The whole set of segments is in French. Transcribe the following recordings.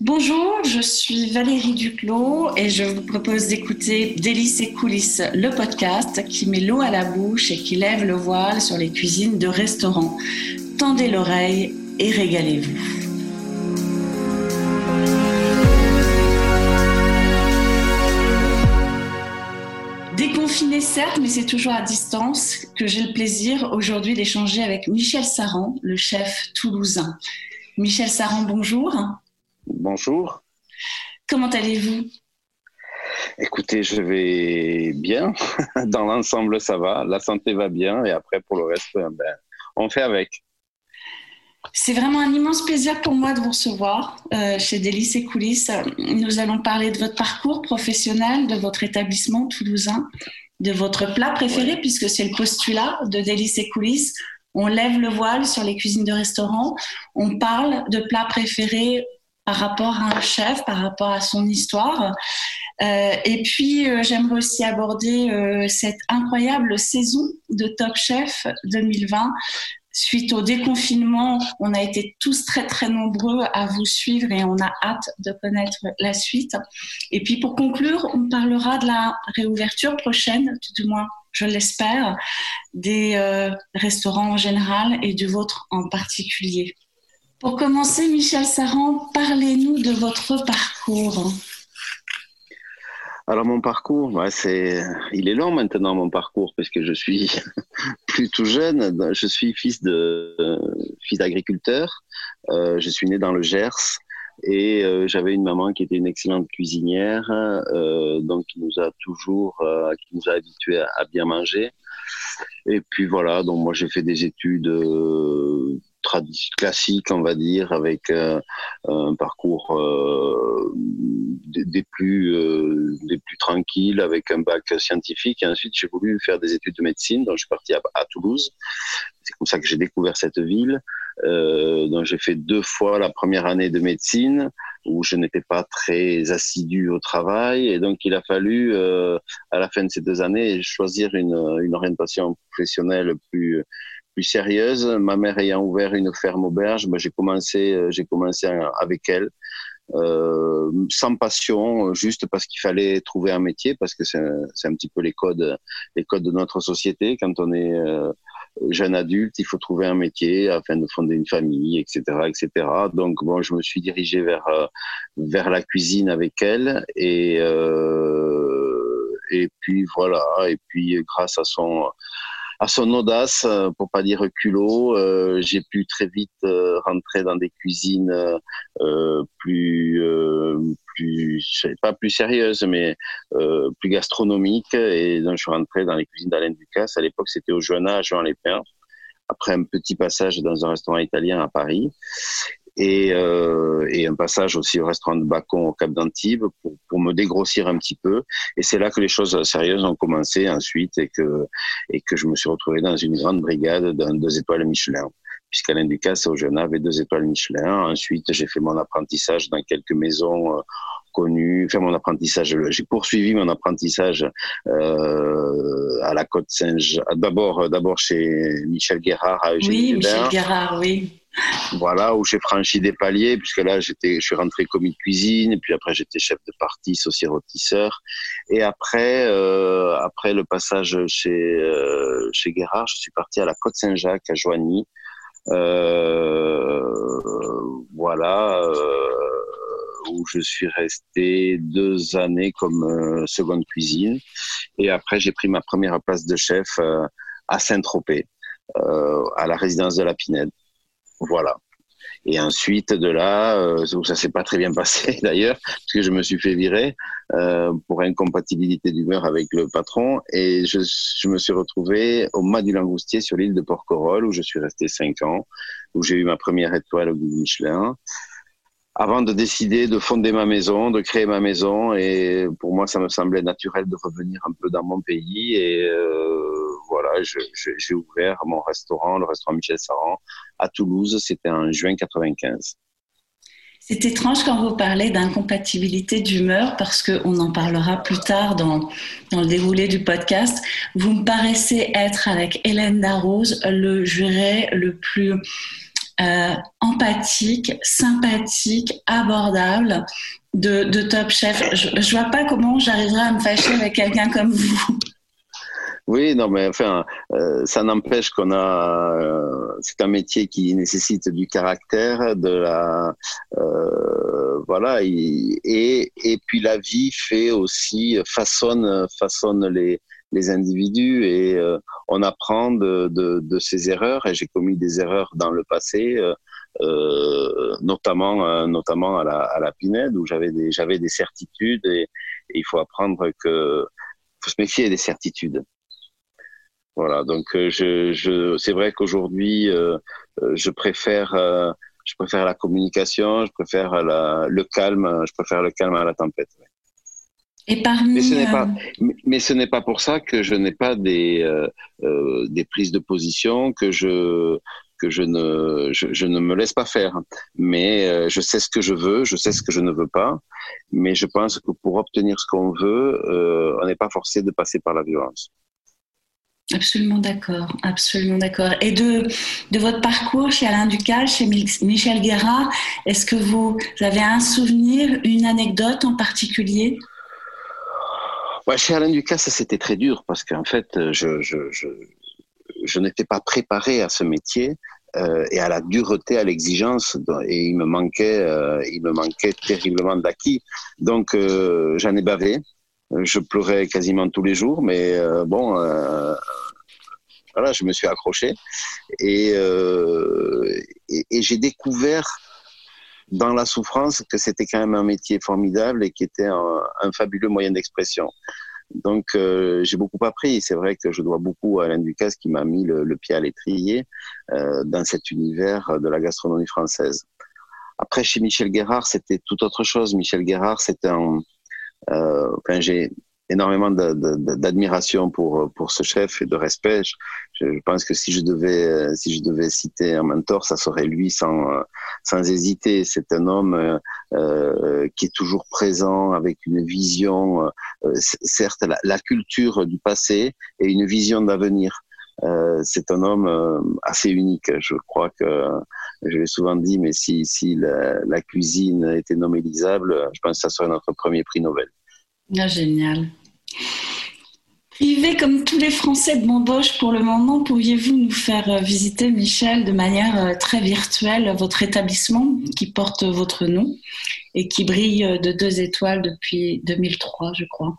Bonjour, je suis Valérie Duclos et je vous propose d'écouter Délices et coulisses, le podcast qui met l'eau à la bouche et qui lève le voile sur les cuisines de restaurants. Tendez l'oreille et régalez-vous. Déconfiné certes, mais c'est toujours à distance que j'ai le plaisir aujourd'hui d'échanger avec Michel Saran, le chef toulousain. Michel Saran, bonjour. Bonjour. Comment allez-vous? Écoutez, je vais bien. Dans l'ensemble, ça va. La santé va bien. Et après, pour le reste, ben, on fait avec. C'est vraiment un immense plaisir pour moi de vous recevoir euh, chez Délices et Coulisses. Nous allons parler de votre parcours professionnel, de votre établissement toulousain, de votre plat préféré, puisque c'est le postulat de Délices et Coulisses. On lève le voile sur les cuisines de restaurants. On parle de plats préférés par rapport à un chef, par rapport à son histoire. Euh, et puis, euh, j'aimerais aussi aborder euh, cette incroyable saison de Top Chef 2020. Suite au déconfinement, on a été tous très très nombreux à vous suivre et on a hâte de connaître la suite. Et puis pour conclure, on parlera de la réouverture prochaine, tout du moins je l'espère, des restaurants en général et du vôtre en particulier. Pour commencer, Michel Saran, parlez-nous de votre parcours. Alors mon parcours, c'est, il est long maintenant mon parcours parce que je suis plus tout jeune. Je suis fils de fils d'agriculteur. Euh, je suis né dans le Gers et euh, j'avais une maman qui était une excellente cuisinière, euh, donc qui nous a toujours, qui nous a habitués à, à, bien manger. Et puis voilà, donc moi j'ai fait des études classique, on va dire, avec euh, un parcours euh, des, plus euh, des plus tranquilles, avec un bac scientifique. Et ensuite, j'ai voulu faire des études de médecine, donc je suis parti à, Toulouse. C'est comme ça que j'ai découvert cette ville. donc j'ai fait deux fois la première année de médecine où je n'étais pas très assidu au travail et donc il a fallu à la fin de ces deux années choisir une, une orientation professionnelle plus sérieuse. Ma mère ayant ouvert une ferme auberge, ben, j'ai commencé, euh, j'ai commencé avec elle. Euh, sans passion, juste parce qu'il fallait trouver un métier, parce que c'est un, petit peu les codes, les codes de notre société. Quand on est euh, jeune adulte, il faut trouver un métier afin de fonder une famille, etc., etc. Donc bon, je me suis dirigé vers vers la cuisine avec elle et et puis voilà. Et puis grâce à son à son audace, euh, pour pas dire culot, euh, j'ai pu très vite euh, rentrer dans des cuisines plus, pas plus sérieuses, mais plus gastronomiques. Et donc je suis rentré dans les cuisines d'Alain Ducasse. À l'époque, c'était au Joanna, à Jean Lépin après un petit passage dans un restaurant italien à Paris et, euh, et, un passage aussi au restaurant de Bacon au Cap d'Antibes pour, pour, me dégrossir un petit peu. Et c'est là que les choses sérieuses ont commencé ensuite et que, et que je me suis retrouvé dans une grande brigade d'un deux étoiles Michelin. Puisqu'Alain Ducasse au Jeune avait deux étoiles Michelin. Ensuite, j'ai fait mon apprentissage dans quelques maisons euh, connues. Enfin, mon apprentissage, j'ai poursuivi mon apprentissage euh, à la Côte Saint-Jean. D'abord, d'abord chez Michel Guérard à Eugénie Oui, Michel Guérard, oui voilà, où j'ai franchi des paliers, puisque là, j'étais, je suis rentré commis de cuisine, et puis après, j'étais chef de partie, saucier rôtisseur. Et après, euh, après le passage chez, euh, chez Guérard, je suis parti à la Côte-Saint-Jacques, à Joigny. Euh, voilà, euh, où je suis resté deux années comme euh, seconde cuisine. Et après, j'ai pris ma première place de chef à Saint-Tropez, à la résidence de la Pinède. Voilà. Et ensuite de là, euh, ça s'est pas très bien passé d'ailleurs, parce que je me suis fait virer euh, pour incompatibilité d'humeur avec le patron, et je, je, me suis retrouvé au Mas du Langoustier sur l'île de Porquerolles, où je suis resté cinq ans, où j'ai eu ma première étoile au Michelin, avant de décider de fonder ma maison, de créer ma maison, et pour moi, ça me semblait naturel de revenir un peu dans mon pays, et euh, voilà, j'ai ouvert mon restaurant, le restaurant Michel Saran, à Toulouse. C'était en juin 95. C'est étrange quand vous parlez d'incompatibilité d'humeur parce qu'on en parlera plus tard dans, dans le déroulé du podcast. Vous me paraissez être avec Hélène Darroze le juré le plus euh, empathique, sympathique, abordable de, Top Chef. Je, je vois pas comment j'arriverai à me fâcher avec quelqu'un comme vous. Oui, non, mais enfin, euh, ça n'empêche qu'on a. Euh, c'est un métier qui nécessite du caractère, de la. Voilà, et, et puis la vie fait aussi façonne façonne les les individus et on apprend de, de, de, ses erreurs. Et j'ai commis des erreurs dans le passé. notamment notamment à la, à la Pinède où j'avais des j'avais des certitudes et, il faut apprendre que faut se méfier des certitudes voilà, donc euh, je, je c'est vrai qu'aujourd'hui, euh, euh, je préfère, je préfère la communication, je préfère la, le calme, je préfère le calme à la tempête. Et parmi, mais ce n'est pas, mais ce n'est pas pour ça que je n'ai pas des des prises de position que je que je ne je, je, ne me laisse pas faire. Mais je sais ce que je veux, je sais ce que je ne veux pas. Mais je pense que pour obtenir ce qu'on veut, on n'est pas forcé de passer par la violence. Absolument d'accord, absolument d'accord. Et de, de votre parcours chez Alain Ducal, chez Michel Guérard, est-ce que vous avez un souvenir, une anecdote en particulier? Ouais, Chez Alain Ducal, ça c'était très dur parce qu'en fait, je, je, je, je n'étais pas préparé à ce métier. Euh, et à la dureté, à l'exigence, et il me manquait, euh, il me manquait terriblement d'acquis. Donc euh, j'en ai bavé, je pleurais quasiment tous les jours, mais euh, bon, euh, voilà, je me suis accroché et, euh, et, et j'ai découvert dans la souffrance que c'était quand même un métier formidable et qui était un, fabuleux moyen d'expression. Donc euh, j'ai beaucoup appris. C'est vrai que je dois beaucoup à Alain Ducasse qui m'a mis le, le, pied à l'étrier euh, dans cet univers de la gastronomie française. Après chez Michel Guérard, c'était tout autre chose. Michel Guérard, c'était un euh, enfin, j'ai énormément d'admiration pour pour ce chef et de respect. Je, je, pense que si je devais si je devais citer un mentor, ça serait lui sans sans hésiter. C'est un homme euh, qui est toujours présent avec une vision, euh, certes la, la, culture du passé et une vision d'avenir. Euh, c'est un homme euh, assez unique. Je crois que je l'ai souvent dit, mais si, si la, la, cuisine était nomélisable, je pense que ça serait notre premier prix Nobel. Ah, génial. Privé comme tous les Français de m'embauche pour le moment, pourriez-vous nous faire euh, visiter, Michel, de manière très virtuelle, votre établissement qui porte votre nom et qui brille de deux étoiles depuis 2003, je crois?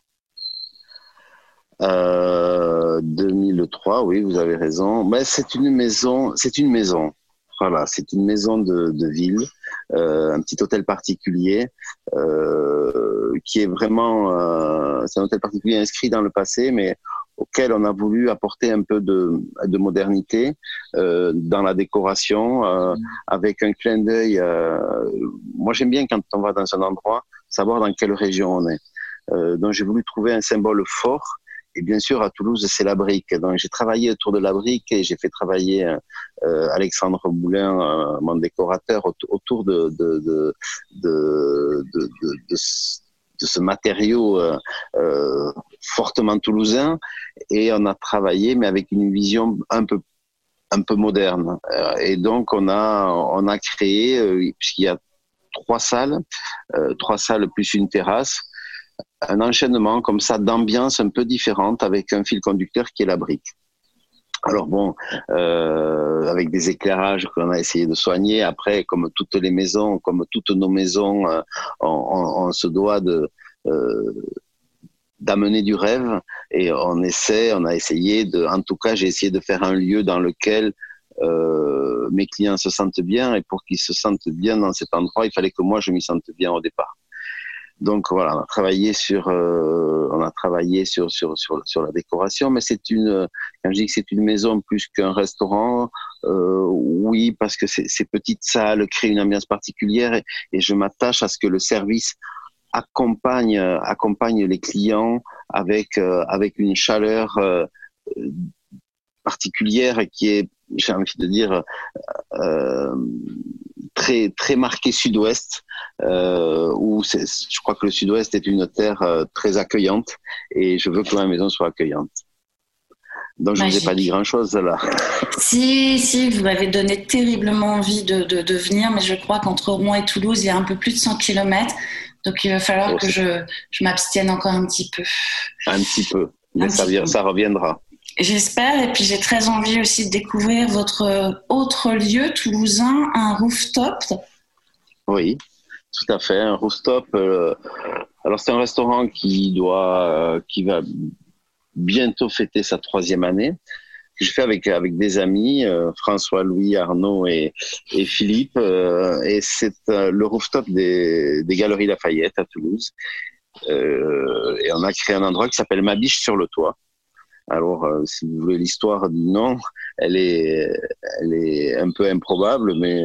Euh, 2003, oui, vous avez raison. Mais c'est une maison, c'est une maison. Voilà, c'est une maison de, ville, euh, un petit hôtel particulier euh, qui est vraiment, euh, c'est un hôtel particulier inscrit dans le passé, mais auquel on a voulu apporter un peu de, de modernité euh, dans la décoration, euh, avec un clin d'œil. Euh, moi, j'aime bien quand on va dans un endroit, savoir dans quelle région on est. donc, j'ai voulu trouver un symbole fort et bien sûr, à Toulouse, c'est la brique. Donc, j'ai travaillé autour de la brique et j'ai fait travailler euh, Alexandre Boulin, euh, mon décorateur, autour de, de, de, de, de, de ce matériau euh, euh, fortement toulousain et on a travaillé mais avec une vision un peu un peu moderne euh, et donc on a on a créé euh, puisqu'il y a trois salles trois salles plus une terrasse un enchaînement comme ça d'ambiance un peu différente avec un fil conducteur qui est la brique. Alors bon, euh, avec des éclairages qu'on a essayé de soigner. Après, comme toutes les maisons, comme toutes nos maisons, euh, on, se doit de euh, d'amener du rêve et on essaie, on a essayé de, en tout cas, j'ai essayé de faire un lieu dans lequel mes clients se sentent bien et pour qu'ils se sentent bien dans cet endroit, il fallait que moi je m'y sente bien au départ. Donc voilà, on a travaillé sur, euh, on a travaillé sur, sur, sur, sur la décoration, mais c'est une, quand je dis que c'est une maison plus qu'un restaurant, euh, oui, parce que ces petites salles créent une ambiance particulière et, je m'attache à ce que le service accompagne, accompagne les clients avec, euh, avec une chaleur particulière qui est, j'ai envie de dire, euh, très très marqué sud-ouest, euh, où je crois que le sud-ouest est une terre euh, très accueillante et je veux que ma maison soit accueillante. Donc je ne vous ai pas dit grand-chose là. Si, si, vous m'avez donné terriblement envie de, de, venir, mais je crois qu'entre Rouen et Toulouse, il y a un peu plus de 100 km. Donc il va falloir oh, que je, je m'abstienne encore un petit peu. Un petit peu, mais ça, ça reviendra. J'espère, et puis j'ai très envie aussi de découvrir votre autre lieu toulousain, un rooftop. Oui, tout à fait, un rooftop. Euh, alors c'est un restaurant qui doit, euh, qui va bientôt fêter sa troisième année. Que je fais avec avec des amis, euh, François, Louis, Arnaud et, Philippe. et c'est le rooftop des, des Galeries Lafayette à Toulouse. et on a créé un endroit qui s'appelle Ma biche sur le toit. Alors, euh, si vous voulez l'histoire du nom, elle est, elle est un peu improbable, mais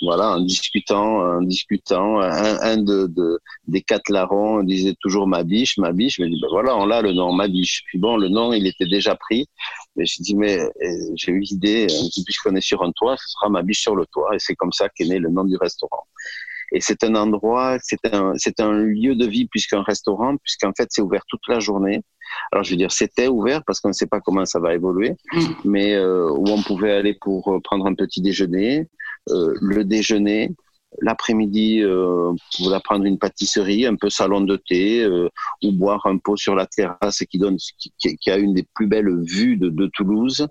voilà, en discutant, en discutant, un, de, de, des quatre larrons disait toujours ma biche, ma biche. Je me dis, ben voilà, on a le nom, ma biche. Puis bon, le nom, il était déjà pris. Mais je dis, mais euh, j'ai eu l'idée, euh, puisqu'on est sur un toit, ce sera ma biche sur le toit. Et c'est comme ça qu'est né le nom du restaurant. Et c'est un endroit, c'est un, c'est un lieu de vie plus qu'un restaurant, puisqu'en fait, c'est ouvert toute la journée. Alors, je veux dire, c'était ouvert parce qu'on ne sait pas comment ça va évoluer, mm. mais euh, où on pouvait aller pour prendre un petit déjeuner, euh, le déjeuner, l'après-midi, euh, pour prendre une pâtisserie, un peu salon de thé, euh, ou boire un pot sur la terrasse qui donne, qui, qui a une des plus belles vues de, de Toulouse.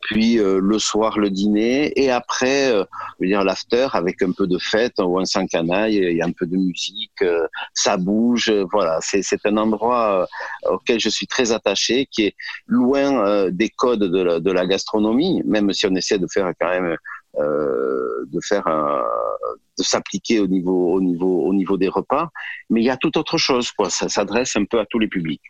Puis euh, le soir le dîner et après, euh, je veux dire l'after avec un peu de fête ou un sans canaille, il y a un peu de musique, euh, ça bouge, voilà. C'est un endroit auquel je suis très attaché, qui est loin des codes de la, de la gastronomie, même si on essaie de faire quand même euh, de faire un, de s'appliquer au niveau au niveau au niveau des repas mais il y a tout autre chose quoi ça s'adresse un peu à tous les publics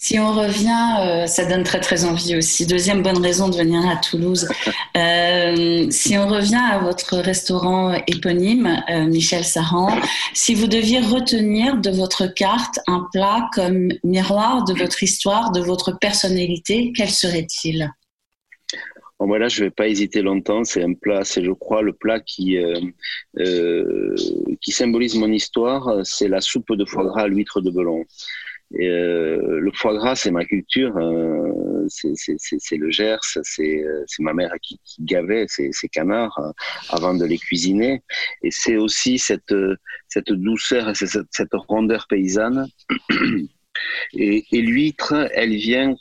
si on revient, euh, ça donne très très envie aussi. Deuxième bonne raison de venir à Toulouse. Euh, si on revient à votre restaurant éponyme, euh, Michel Saran, si vous deviez retenir de votre carte un plat comme miroir de votre histoire, de votre personnalité, quel serait-il? Bon, voilà, je vais pas hésiter longtemps. C'est un plat, c'est je crois le plat qui euh, euh, qui symbolise mon histoire. C'est la soupe de foie gras à l'huître de Belon. Euh, le foie gras, c'est ma culture. Euh, c'est le Gers. C'est ma mère qui, qui gavait ces, canards euh, avant de les cuisiner. Et c'est aussi cette cette douceur et cette, cette rondeur paysanne. Et, et l'huître, elle vient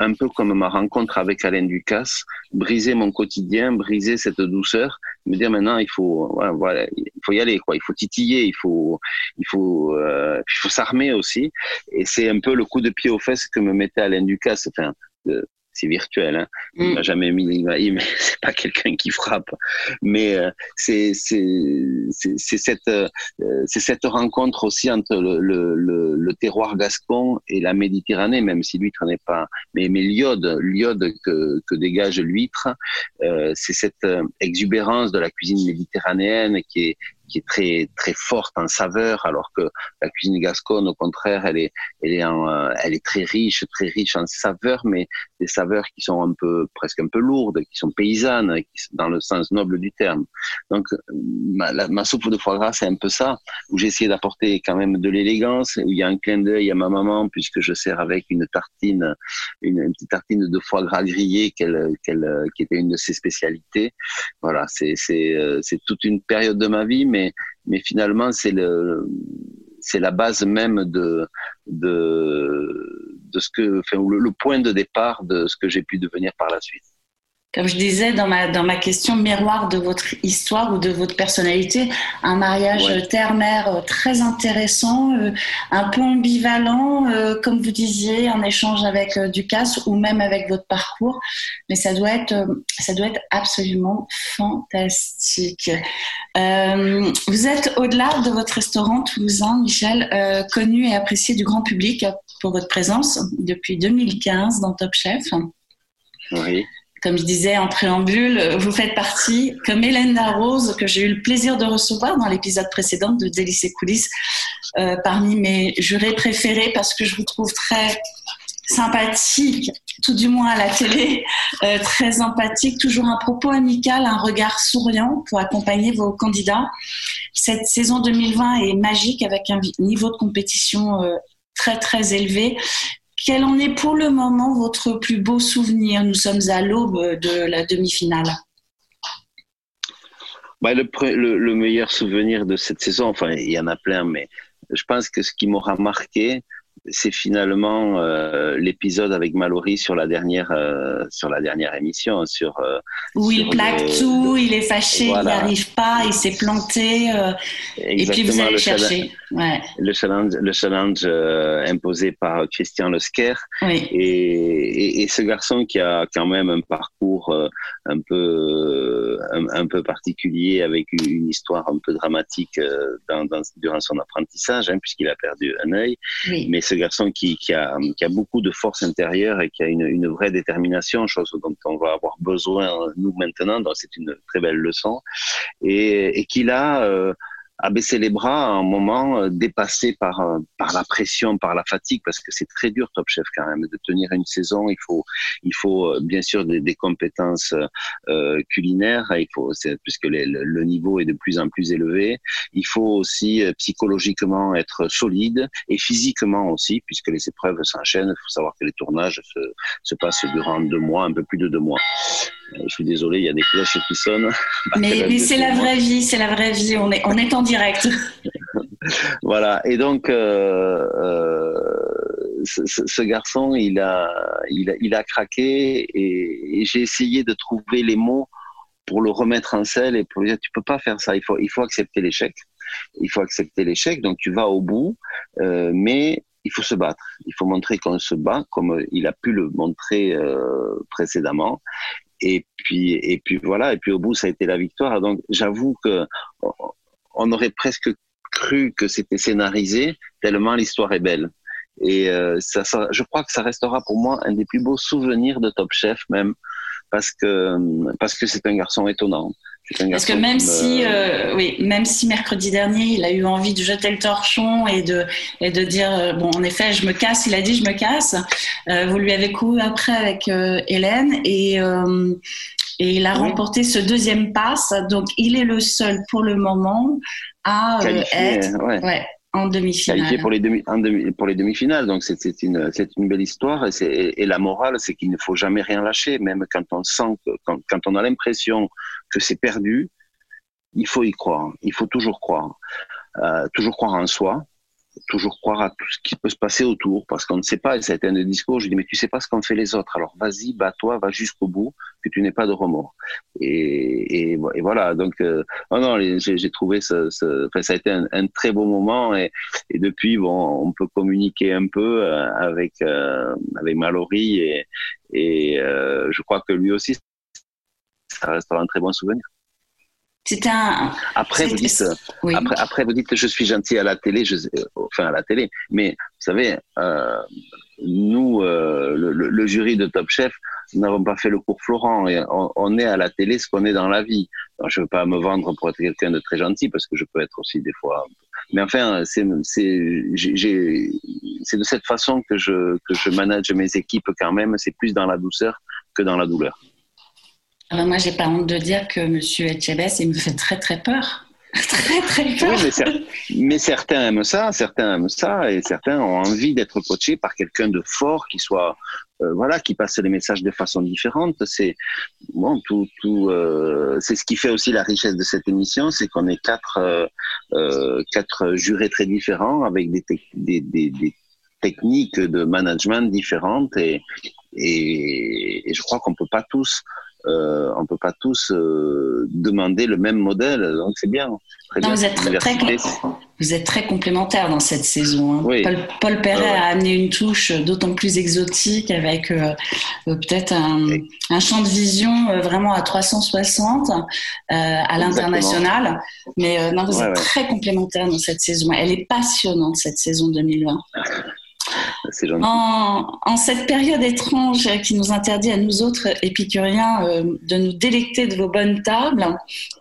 un peu comme ma rencontre avec Alain Ducasse, briser mon quotidien, briser cette douceur, me dire maintenant il faut, voilà, il faut y aller, quoi. Il faut titiller, il faut, il faut, euh, il faut s'armer aussi. Et c'est un peu le coup de pied aux fesses que me mettait Alain Ducasse. Enfin, c'est virtuel. Hein. Il mm. jamais mis mais c'est pas quelqu'un qui frappe. Mais euh, c'est c'est cette euh, c'est cette rencontre aussi entre le, le, le, terroir gascon et la Méditerranée, même si l'huître n'est pas. Mais mais l'iode l'iode que que dégage l'huître, euh, c'est cette euh, exubérance de la cuisine méditerranéenne qui est qui est très très forte en saveur, alors que la cuisine gasconne, au contraire, elle est elle est en, euh, elle est très riche, très riche en saveurs, mais des saveurs qui sont un peu presque un peu lourdes, qui sont paysannes, dans le sens noble du terme. Donc ma, ma soupe de foie gras, c'est un peu ça, où essayé d'apporter quand même de l'élégance, où il y a un clin d'œil à ma maman puisque je sers avec une tartine, une, une petite tartine de foie gras grillé qu'elle qu'elle qui était une de ses spécialités. Voilà, c'est c'est euh, c'est toute une période de ma vie, mais mais, finalement, c'est le, c'est la base même de, de, de ce que, enfin, le point de départ de ce que j'ai pu devenir par la suite comme je disais dans ma, dans ma question, miroir de votre histoire ou de votre personnalité, un mariage terre-mère euh, très intéressant, euh, un peu ambivalent, euh, comme vous disiez, en échange avec Ducasse ou même avec votre parcours. Mais ça doit être, ça doit être absolument fantastique. vous êtes au-delà de votre restaurant toulousain, Michel, connu et apprécié du grand public pour votre présence depuis 2015 dans Top Chef. Oui comme je disais en préambule, vous faites partie, comme Hélène Darroze, que j'ai eu le plaisir de recevoir dans l'épisode précédent de Délices et coulisses, euh, parmi mes jurés préférés parce que je vous trouve très sympathique, tout du moins à la télé, euh, très empathique, toujours un propos amical, un regard souriant pour accompagner vos candidats. Cette saison 2020 est magique avec un niveau de compétition euh, très très élevé quel en est pour le moment votre plus beau souvenir? Nous sommes à l'aube de la demi-finale. Bah, le, le, meilleur souvenir de cette saison, enfin, il y en a plein, mais je pense que ce qui m'aura marqué, c'est finalement euh, l'épisode avec Mallory sur la dernière euh, sur la dernière émission sur euh, où il plaque tout, il est fâché, il n'arrive pas, il s'est planté et puis vous allez chercher. Ouais. Le challenge le challenge imposé par Christian oui. et, et, ce garçon qui a quand même un parcours un peu un, peu particulier avec une histoire un peu dramatique dans, dans durant son apprentissage hein, puisqu'il a perdu un œil oui. mais ce garçon qui, qui, a, qui a beaucoup de force intérieure et qui a une, une vraie détermination, chose dont on va avoir besoin nous maintenant, donc c'est une très belle leçon, et, et qu'il a euh, à baisser les bras à un moment euh, dépassé par euh, par la pression, par la fatigue, parce que c'est très dur Top Chef quand même de tenir une saison. Il faut il faut euh, bien sûr des, des compétences euh, culinaires. Il faut puisque les, le, niveau est de plus en plus élevé. Il faut aussi psychologiquement être solide et physiquement aussi, puisque les épreuves s'enchaînent. Il faut savoir que les tournages se, se passent durant deux mois, un peu plus de deux mois. Je suis désolé, il y a des cloches qui sonnent. Mais, mais c'est la vraie vie, c'est la vraie vie. On est on est en direct. voilà. Et donc, euh, euh, ce, garçon, il a, il a, il a craqué et, j'ai essayé de trouver les mots pour le remettre en selle et pour lui dire tu peux pas faire ça. Il faut, il faut accepter l'échec. Il faut accepter l'échec. Donc tu vas au bout, euh, mais il faut se battre. Il faut montrer qu'on se bat, comme il a pu le montrer précédemment. Et puis, et puis voilà. Et puis au bout, ça a été la victoire. Donc j'avoue que on aurait presque cru que c'était scénarisé, tellement l'histoire est belle. Et euh, ça, je crois que ça restera pour moi un des plus beaux souvenirs de Top Chef même, parce que parce que c'est un garçon étonnant. Parce que même si, euh, oui, même si mercredi dernier, il a eu envie de jeter le torchon et de et de dire euh, bon, en effet, je me casse. Il a dit je me casse. vous lui avez couru après avec Hélène et et il a remporté ce deuxième pass. Donc, il est le seul pour le moment à euh, être en demi-finale. Qualifié pour les demi, pour les demi-finales. Donc, c'est une, une belle histoire. Et, et la morale, c'est qu'il ne faut jamais rien lâcher, même quand on sent, quand, quand on a l'impression que c'est perdu. Il faut y croire. Il faut toujours croire. Euh, toujours croire en soi toujours croire à tout ce qui peut se passer autour, parce qu'on ne sait pas, et ça a été un des discours, je dis, mais tu sais pas ce qu'ont fait les autres, alors vas-y, bats-toi, va jusqu'au bout, que tu n'aies pas de remords. Et, et, voilà, donc, euh, non, non, j'ai trouvé ce, ce enfin, ça a été un, un, très beau moment, et, et depuis, bon, on peut communiquer un peu euh, avec, euh, avec Mallory, et, et euh, je crois que lui aussi, ça restera un très bon souvenir. C'était un. Après vous dites, après, après vous dites, je suis gentil à la télé, je, euh, enfin à la télé, mais vous savez, euh, nous, euh, le, le, jury de Top Chef, nous n'avons pas fait le cours Florent et on, on, est à la télé ce qu'on est dans la vie. Alors, je veux pas me vendre pour être quelqu'un de très gentil parce que je peux être aussi des fois. Mais enfin, c'est de cette façon que je que je manage mes équipes quand même. C'est plus dans la douceur que dans la douleur. Alors moi, j'ai pas honte de dire que Monsieur Etchebest, il me fait très très peur. très très peur. Oui, mais, certains aiment ça, certains aiment ça, et certains ont envie d'être coachés par quelqu'un de fort qui soit, euh, voilà, qui passe les messages de façon différente. C'est bon, tout, tout, euh, c'est ce qui fait aussi la richesse de cette émission, c'est qu'on est quatre, euh, euh quatre jurés très différents avec des, des, des, des techniques de management différentes et, et, et je crois qu'on peut pas tous euh, on peut pas tous euh, demander le même modèle. Donc c'est bien. vous, êtes très, vous êtes très complémentaires dans cette saison. Hein. Paul, Paul, Perret a amené une touche d'autant plus exotique avec euh, euh, peut-être un, un, champ de vision vraiment à 360 à l'international. Mais non, vous êtes très complémentaires dans cette saison. Elle est passionnante cette saison 2020. En, cette période étrange qui nous interdit à nous autres épicuriens euh, de nous délecter de vos bonnes tables,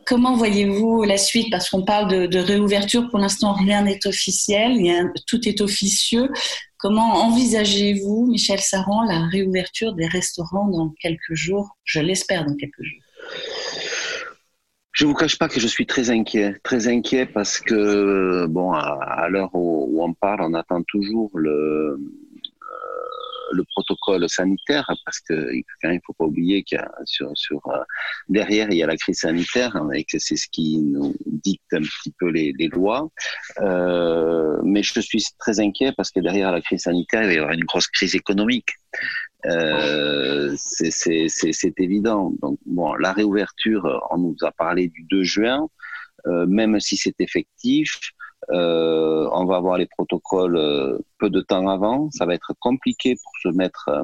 comment voyez-vous la suite? Parce qu'on parle de, de, réouverture, pour l'instant rien n'est officiel, tout est officieux. Comment envisagez-vous, Michel Saran, la réouverture des restaurants dans quelques jours? Je l'espère dans quelques jours. Je vous cache pas que je suis très inquiet, très inquiet parce que bon, à, l'heure où, on parle, on attend toujours le euh, le protocole sanitaire, parce que quand il faut pas oublier qu'il sur, sur euh, derrière il y a la crise sanitaire hein, et que c'est ce qui nous dicte un petit peu les, les lois. Euh, mais je suis très inquiet parce que derrière la crise sanitaire il y avoir une grosse crise économique. Euh, c'est évident. Donc bon, la réouverture, on nous a parlé du 2 juin, euh, même si c'est effectif. Euh, on va avoir les protocoles euh, peu de temps avant. Ça va être compliqué pour se mettre euh,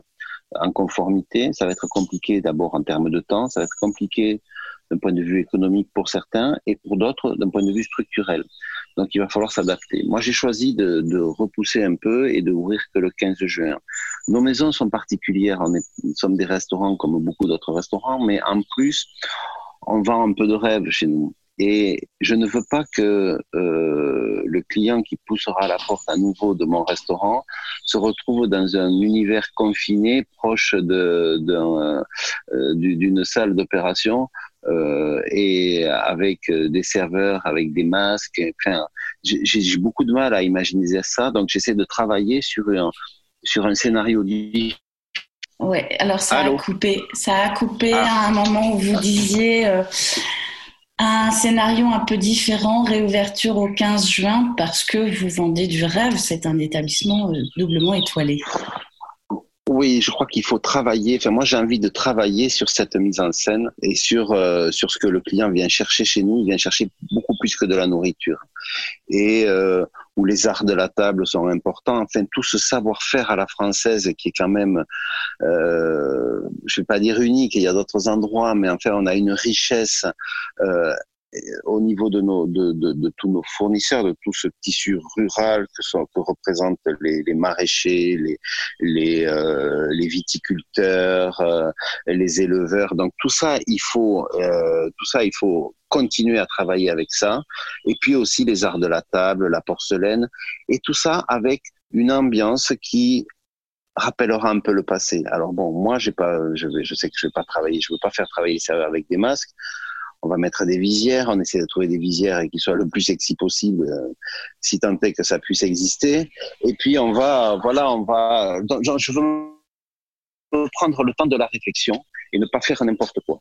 en conformité. Ça va être compliqué d'abord en termes de temps. Ça va être compliqué d'un point de vue économique pour certains et pour d'autres d'un point de vue structurel. Donc il va falloir s'adapter. Moi j'ai choisi de, repousser un peu et de ouvrir que le 15 juin. Nos maisons sont particulières. Nous sommes des restaurants comme beaucoup d'autres restaurants, mais en plus on vend un peu de rêve chez nous. Et je ne veux pas que euh, le client qui poussera la porte à nouveau de mon restaurant se retrouve dans un univers confiné proche euh, d'une salle d'opération euh, et avec des serveurs, avec des masques. Enfin, j'ai beaucoup de mal à imaginer ça, donc j'essaie de travailler sur un, sur un scénario oui, alors ça a coupé. Ça a coupé ah. à un moment où vous disiez euh, un scénario un peu différent, réouverture au 15 juin, parce que vous vendez du rêve. C'est un établissement euh, doublement étoilé. Oui, je crois qu'il faut travailler. Enfin, moi, j'ai envie de travailler sur cette mise en scène et sur euh, sur ce que le client vient chercher chez nous. Il vient chercher beaucoup plus que de la nourriture et euh, où les arts de la table sont importants. Enfin, tout ce savoir-faire à la française qui est quand même, euh, je vais pas dire unique. Il y a d'autres endroits, mais enfin, on a une richesse euh, au niveau de, nos, de, de, de, tous nos fournisseurs, de tout ce tissu rural que, sont, que représentent les, les maraîchers, les, les, euh, les viticulteurs, euh, les éleveurs. Donc tout ça, il faut, euh, tout ça, il faut continuer à travailler avec ça. Et puis aussi les arts de la table, la porcelaine, et tout ça avec une ambiance qui rappellera un peu le passé. Alors bon, moi j'ai pas, je, vais, je sais que je vais pas travailler, je veux pas faire travailler ça avec des masques on va mettre des visières, on essaie de trouver des visières qui soient le plus sexy possible, euh, si tant est que ça puisse exister. Et puis on va, voilà, on va, je veux prendre le temps de la réflexion et ne pas faire n'importe quoi.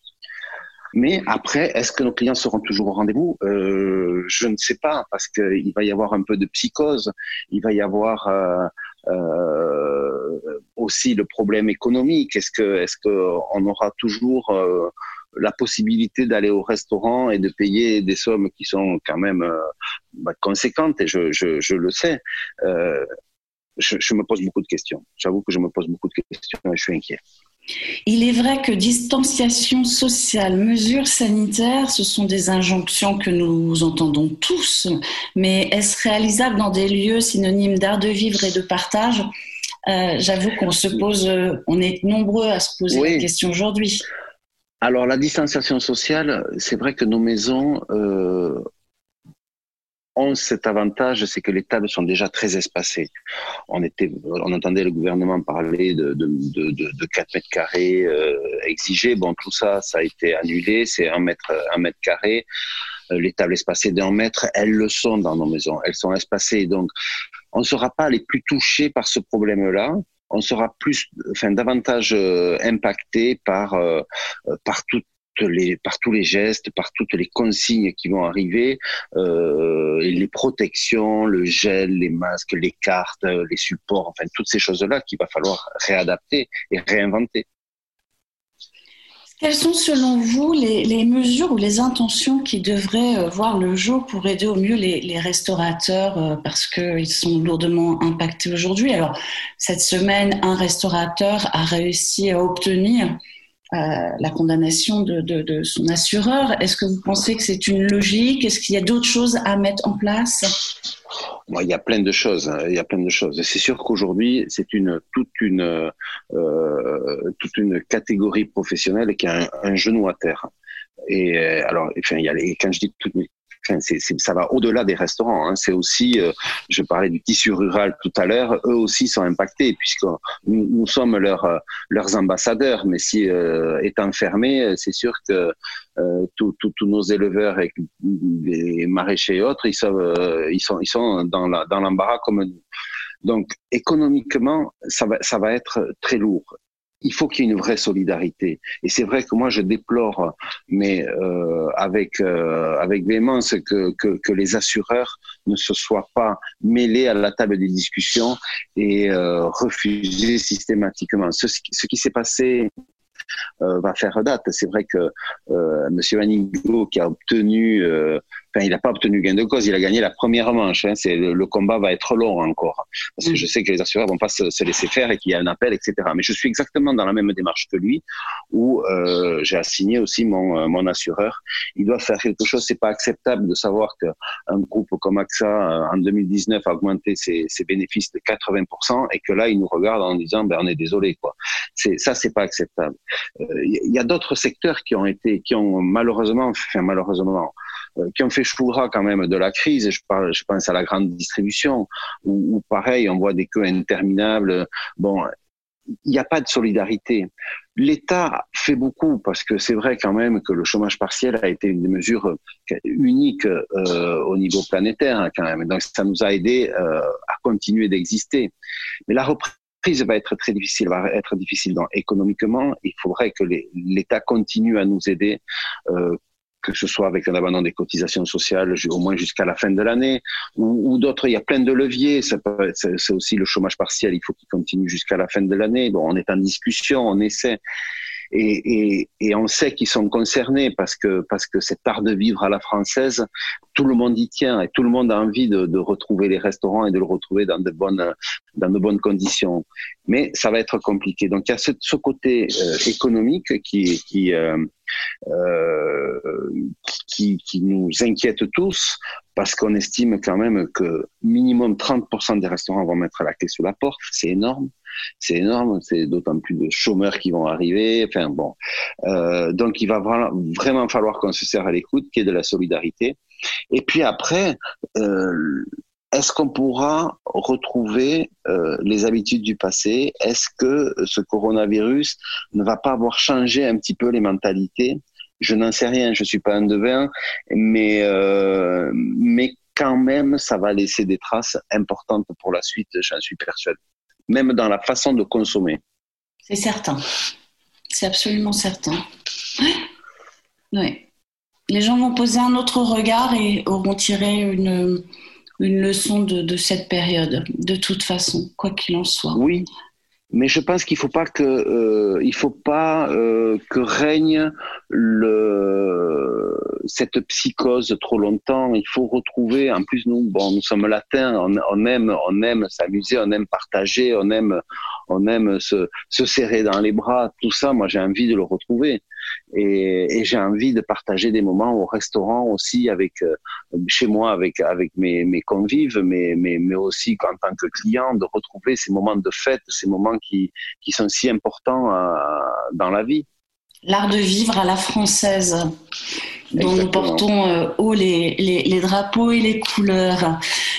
Mais après, est-ce que nos clients seront toujours au rendez-vous? Euh, Je ne sais pas, parce qu'il va y avoir un peu de psychose, il va y avoir euh, euh, aussi le problème économique. Est-ce que, est-ce que on aura toujours euh, la possibilité d'aller au restaurant et de payer des sommes qui sont quand même euh, bah, conséquentes, et je, je, je le sais, euh, je, je, me pose beaucoup de questions. J'avoue que je me pose beaucoup de questions et je suis inquiet. Il est vrai que distanciation sociale, mesures sanitaires, ce sont des injonctions que nous entendons tous, mais est-ce réalisable dans des lieux synonymes d'art de vivre et de partage? Euh, J'avoue qu'on se pose, on est nombreux à se poser la question aujourd'hui. Alors la distanciation sociale, c'est vrai que nos maisons euh, ont cet avantage, c'est que les tables sont déjà très espacées. On était, on entendait le gouvernement parler de, de, de, de 4 mètres carrés euh, exigés. Bon, tout ça, ça a été annulé. C'est un mètre, un mètre carré. Euh, les tables espacées d'un mètre, elles le sont dans nos maisons. Elles sont espacées. Donc, on ne sera pas les plus touchés par ce problème-là on sera plus, enfin, davantage euh, impacté par, euh, par les, par tous les gestes, par toutes les consignes qui vont arriver, euh, les protections, le gel, les masques, les cartes, les supports, enfin toutes ces choses-là qu'il va falloir réadapter et réinventer. Quelles sont selon vous les, mesures ou les intentions qui devraient euh, voir le jour pour aider au mieux les, restaurateurs euh, parce qu'ils sont lourdement impactés aujourd'hui? Alors, cette semaine, un restaurateur a réussi à obtenir la condamnation de, son assureur. Est-ce que vous pensez que c'est une logique? Est-ce qu'il y a d'autres choses à mettre en place? Il y a plein de choses. Hein. Il y a plein de choses. C'est sûr qu'aujourd'hui, c'est une toute une euh, toute une catégorie professionnelle qui a un, genou à terre. Et euh, alors, enfin, il y a les, quand je dis toute Enfin, ça va au-delà des restaurants. Hein. C'est aussi, euh, je parlais du tissu rural tout à l'heure, eux aussi sont impactés puisque nous, nous sommes leurs leurs ambassadeurs. Mais si euh, étant fermés, c'est sûr que euh, tous nos éleveurs et les maraîchers et autres, ils sont, ils sont, ils sont dans l'embarras comme nous. Donc économiquement, ça va, ça va être très lourd il faut qu'il y ait une vraie solidarité. Et c'est vrai que moi, je déplore, mais euh, avec euh, avec véhémence, que, que, que, les assureurs ne se soient pas mêlés à la table des discussions et euh, refusés systématiquement. Ce, ce qui s'est passé euh, va faire date. C'est vrai que euh, Monsieur Manigo, qui a obtenu euh, Enfin, il n'a pas obtenu gain de cause, il a gagné la première manche. Hein. C'est le, combat va être long encore, parce que mm. je sais que les assureurs vont pas se, se laisser faire et qu'il y a un appel, etc. Mais je suis exactement dans la même démarche que lui, où euh, j'ai assigné aussi mon, euh, mon assureur. Il doit faire quelque chose. C'est pas acceptable de savoir qu'un groupe comme AXA euh, en 2019 a augmenté ses, ses, bénéfices de 80% et que là il nous regarde en disant ben on est désolé quoi. C'est ça c'est pas acceptable. Il euh, y a d'autres secteurs qui ont été qui ont malheureusement, enfin malheureusement euh, qui ont fait choura quand même de la crise. Je, parle, je pense à la grande distribution, où, où pareil, on voit des queues interminables. Bon, il n'y a pas de solidarité. L'État fait beaucoup parce que c'est vrai quand même que le chômage partiel a été une des mesures uniques euh, au niveau planétaire hein, quand même. Donc ça nous a aidé euh, à continuer d'exister. Mais la reprise va être très difficile, va être difficile. Donc économiquement, il faudrait que l'État continue à nous aider. Euh, que ce soit avec un abandon des cotisations sociales au moins jusqu'à la fin de l'année, ou, d'autres, il y a plein de leviers. C'est aussi le chômage partiel, il faut qu'il continue jusqu'à la fin de l'année. Bon, on est en discussion, on essaie. Et, et, et on sait qu'ils sont concernés parce que parce que cet art de vivre à la française, tout le monde y tient et tout le monde a envie de, de retrouver les restaurants et de le retrouver dans de bonnes dans de bonnes conditions. Mais ça va être compliqué. Donc il y a ce, ce côté euh, économique qui qui euh, euh, qui, qui, nous inquiète tous parce qu'on estime quand même que minimum 30% des restaurants vont mettre la clé sous la porte. C'est énorme. C'est énorme. C'est d'autant plus de chômeurs qui vont arriver. Enfin bon. Euh, donc il va vraiment falloir qu'on se serre à l'écoute, qu'il y ait de la solidarité. Et puis après, euh, est-ce qu'on pourra retrouver euh, les habitudes du passé? Est-ce que ce coronavirus ne va pas avoir changé un petit peu les mentalités? Je n'en sais rien, je suis pas un devin, mais mais quand même, ça va laisser des traces importantes pour la suite, j'en suis persuadé. Même dans la façon de consommer. C'est certain. C'est absolument certain. Oui. oui. Les gens vont poser un autre regard et auront tiré une, une leçon de, de, cette période, de toute façon, quoi qu'il en soit. Oui, mais je pense qu'il faut pas que euh, il faut pas euh, que règne le cette psychose trop longtemps. Il faut retrouver. En plus, nous, bon, nous sommes latins. On, on aime, on aime s'amuser, on aime partager, on aime, on aime se, se serrer dans les bras. Tout ça, moi, j'ai envie de le retrouver et, j'ai envie de partager des moments au restaurant aussi avec euh, chez moi avec avec mes, mes convives mais, mais mais aussi en tant que client de retrouver ces moments de fête ces moments qui qui sont si importants euh, dans la vie. L'art de vivre à la française dont nous portons euh, haut les, les, les, drapeaux et les couleurs.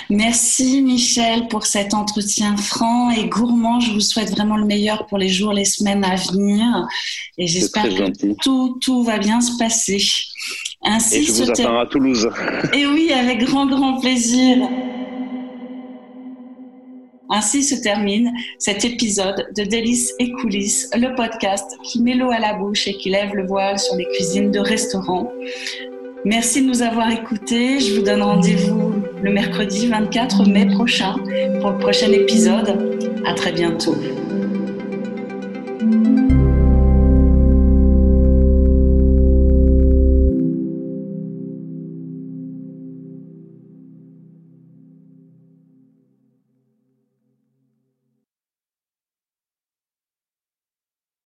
Merci Michel pour cet entretien franc et gourmand. Je vous souhaite vraiment le meilleur pour les jours, les semaines à venir. Et j'espère que tout, tout va bien se passer. Ainsi et je vous attends à Toulouse. Et oui, avec grand, grand plaisir. Ainsi se termine cet épisode de Délices et coulisses, le podcast qui met l'eau à la bouche et qui lève le voile sur les cuisines de restaurants. Merci de nous avoir écoutés. Je vous donne rendez-vous le mercredi 24 mai prochain pour le prochain épisode. À très bientôt.